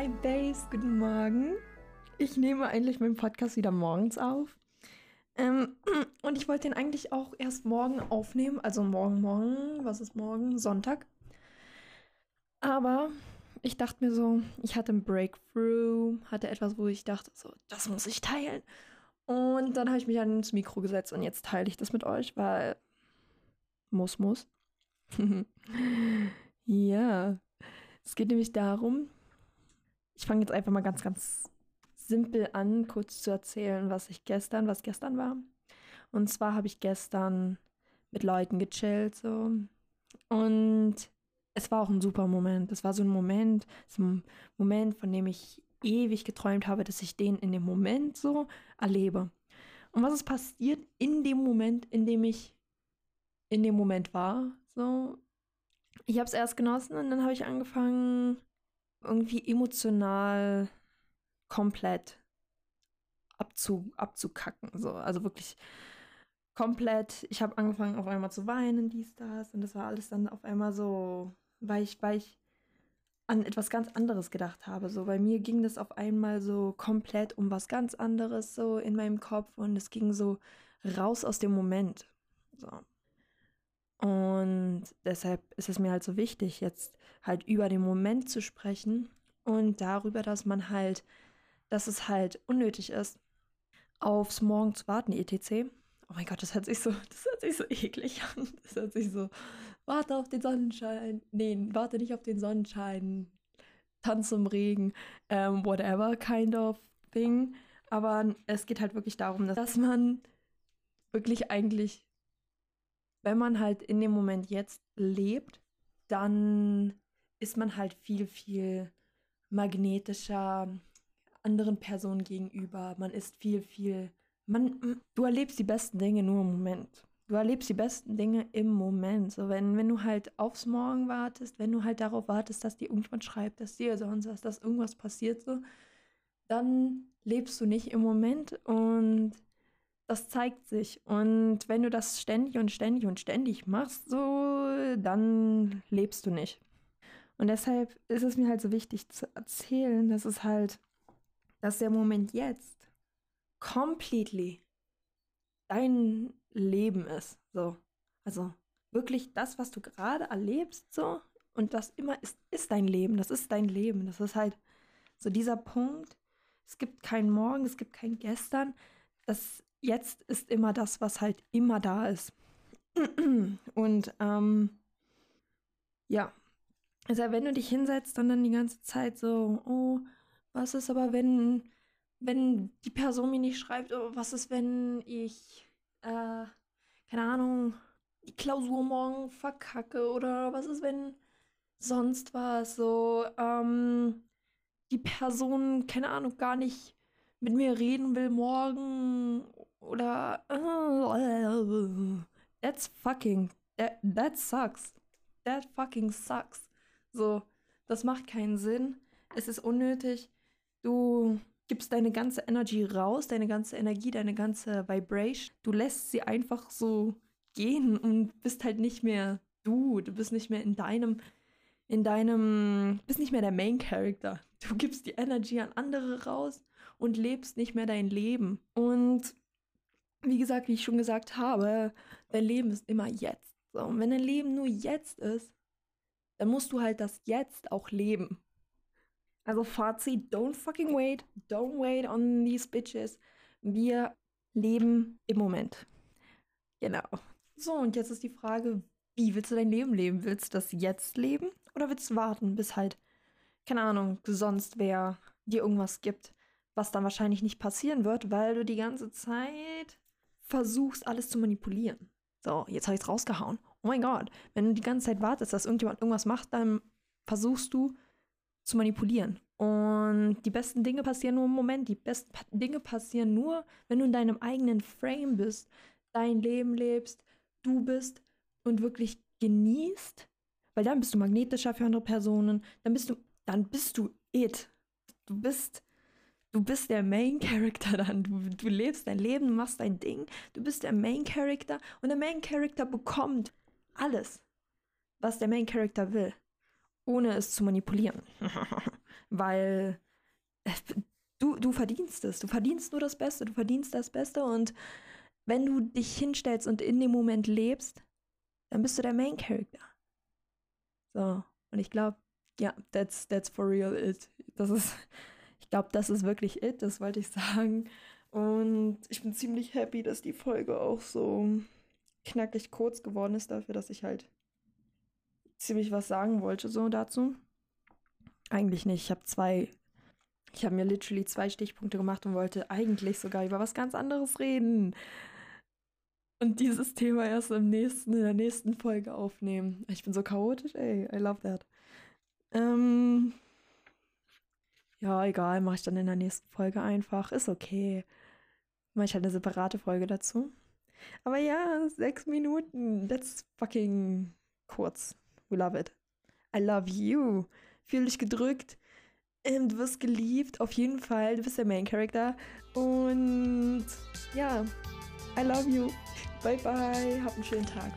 Hi Base, guten Morgen. Ich nehme eigentlich meinen Podcast wieder morgens auf. Ähm, und ich wollte den eigentlich auch erst morgen aufnehmen. Also morgen, morgen, was ist morgen? Sonntag. Aber ich dachte mir so, ich hatte ein Breakthrough, hatte etwas, wo ich dachte, so, das muss ich teilen. Und dann habe ich mich ans Mikro gesetzt und jetzt teile ich das mit euch, weil muss, muss. ja, es geht nämlich darum, ich fange jetzt einfach mal ganz, ganz simpel an, kurz zu erzählen, was ich gestern, was gestern war. Und zwar habe ich gestern mit Leuten gechillt, so. Und es war auch ein super Moment. Es war so ein Moment, so ein Moment, von dem ich ewig geträumt habe, dass ich den in dem Moment so erlebe. Und was ist passiert in dem Moment, in dem ich in dem Moment war? So, ich habe es erst genossen und dann habe ich angefangen, irgendwie emotional komplett abzu, abzukacken. So. Also wirklich komplett. Ich habe angefangen auf einmal zu weinen, dies, das. Und das war alles dann auf einmal so, weil ich, weil ich an etwas ganz anderes gedacht habe. So bei mir ging das auf einmal so komplett um was ganz anderes so in meinem Kopf und es ging so raus aus dem Moment. So. Und deshalb ist es mir halt so wichtig, jetzt halt über den Moment zu sprechen und darüber, dass man halt, dass es halt unnötig ist, aufs Morgen zu warten, etc. Oh mein Gott, das hört sich so, das hört sich so eklig an. Das hört sich so, warte auf den Sonnenschein. Nee, warte nicht auf den Sonnenschein. Tanz im Regen, ähm, whatever kind of thing. Aber es geht halt wirklich darum, dass man wirklich eigentlich wenn man halt in dem Moment jetzt lebt, dann ist man halt viel, viel magnetischer anderen Personen gegenüber. Man ist viel, viel. Man, du erlebst die besten Dinge nur im Moment. Du erlebst die besten Dinge im Moment. So, wenn, wenn du halt aufs Morgen wartest, wenn du halt darauf wartest, dass dir irgendjemand schreibt, dass dir sonst was, dass irgendwas passiert, so, dann lebst du nicht im Moment und das zeigt sich. Und wenn du das ständig und ständig und ständig machst, so, dann lebst du nicht. Und deshalb ist es mir halt so wichtig zu erzählen, dass es halt, dass der Moment jetzt completely dein Leben ist. So. Also wirklich das, was du gerade erlebst, so. Und das immer ist, ist dein Leben. Das ist dein Leben. Das ist halt so dieser Punkt. Es gibt keinen Morgen, es gibt kein Gestern. Das jetzt ist immer das, was halt immer da ist. Und ähm, ja, also wenn du dich hinsetzt und dann die ganze Zeit so, oh, was ist aber, wenn, wenn die Person mir nicht schreibt, oh, was ist, wenn ich, äh, keine Ahnung, die Klausur morgen verkacke oder was ist, wenn sonst was, so, ähm, die Person, keine Ahnung, gar nicht mit mir reden will morgen oder that's fucking that, that sucks. That fucking sucks. So, das macht keinen Sinn. Es ist unnötig. Du gibst deine ganze Energy raus, deine ganze Energie, deine ganze Vibration. Du lässt sie einfach so gehen und bist halt nicht mehr du. Du bist nicht mehr in deinem, in deinem, bist nicht mehr der Main Character. Du gibst die Energy an andere raus und lebst nicht mehr dein Leben. Und wie gesagt, wie ich schon gesagt habe, dein Leben ist immer jetzt. So, und wenn dein Leben nur jetzt ist, dann musst du halt das Jetzt auch leben. Also Fazit, don't fucking wait, don't wait on these bitches. Wir leben im Moment. Genau. So, und jetzt ist die Frage, wie willst du dein Leben leben? Willst du das jetzt leben oder willst du warten, bis halt, keine Ahnung, sonst wer dir irgendwas gibt, was dann wahrscheinlich nicht passieren wird, weil du die ganze Zeit versuchst, alles zu manipulieren. So, jetzt habe ich es rausgehauen. Oh mein Gott, wenn du die ganze Zeit wartest, dass irgendjemand irgendwas macht, dann versuchst du zu manipulieren. Und die besten Dinge passieren nur im Moment. Die besten Dinge passieren nur, wenn du in deinem eigenen Frame bist, dein Leben lebst, du bist und wirklich genießt, weil dann bist du magnetischer für andere Personen, dann bist du, dann bist du it. Du bist du bist der Main Character dann. Du, du lebst dein Leben, machst dein Ding. Du bist der Main Character und der Main Character bekommt alles, was der Main Character will, ohne es zu manipulieren. weil äh, du, du verdienst es. Du verdienst nur das Beste. Du verdienst das Beste. Und wenn du dich hinstellst und in dem Moment lebst, dann bist du der Main Character. So. Und ich glaube, ja, that's, that's for real it. Das ist, glaube, das ist wirklich it. Das wollte ich sagen. Und ich bin ziemlich happy, dass die Folge auch so knackig kurz geworden ist dafür, dass ich halt ziemlich was sagen wollte so dazu. Eigentlich nicht. Ich habe zwei, ich habe mir literally zwei Stichpunkte gemacht und wollte eigentlich sogar über was ganz anderes reden. Und dieses Thema erst im nächsten, in der nächsten Folge aufnehmen. Ich bin so chaotisch, ey. I love that. Ähm, ja, egal, mache ich dann in der nächsten Folge einfach. Ist okay. Mache ich halt eine separate Folge dazu. Aber ja, sechs Minuten. That's fucking kurz. We love it. I love you. Fühl dich gedrückt. Ähm, du wirst geliebt. Auf jeden Fall. Du bist der Main Character. Und ja, I love you. Bye bye. Hab einen schönen Tag.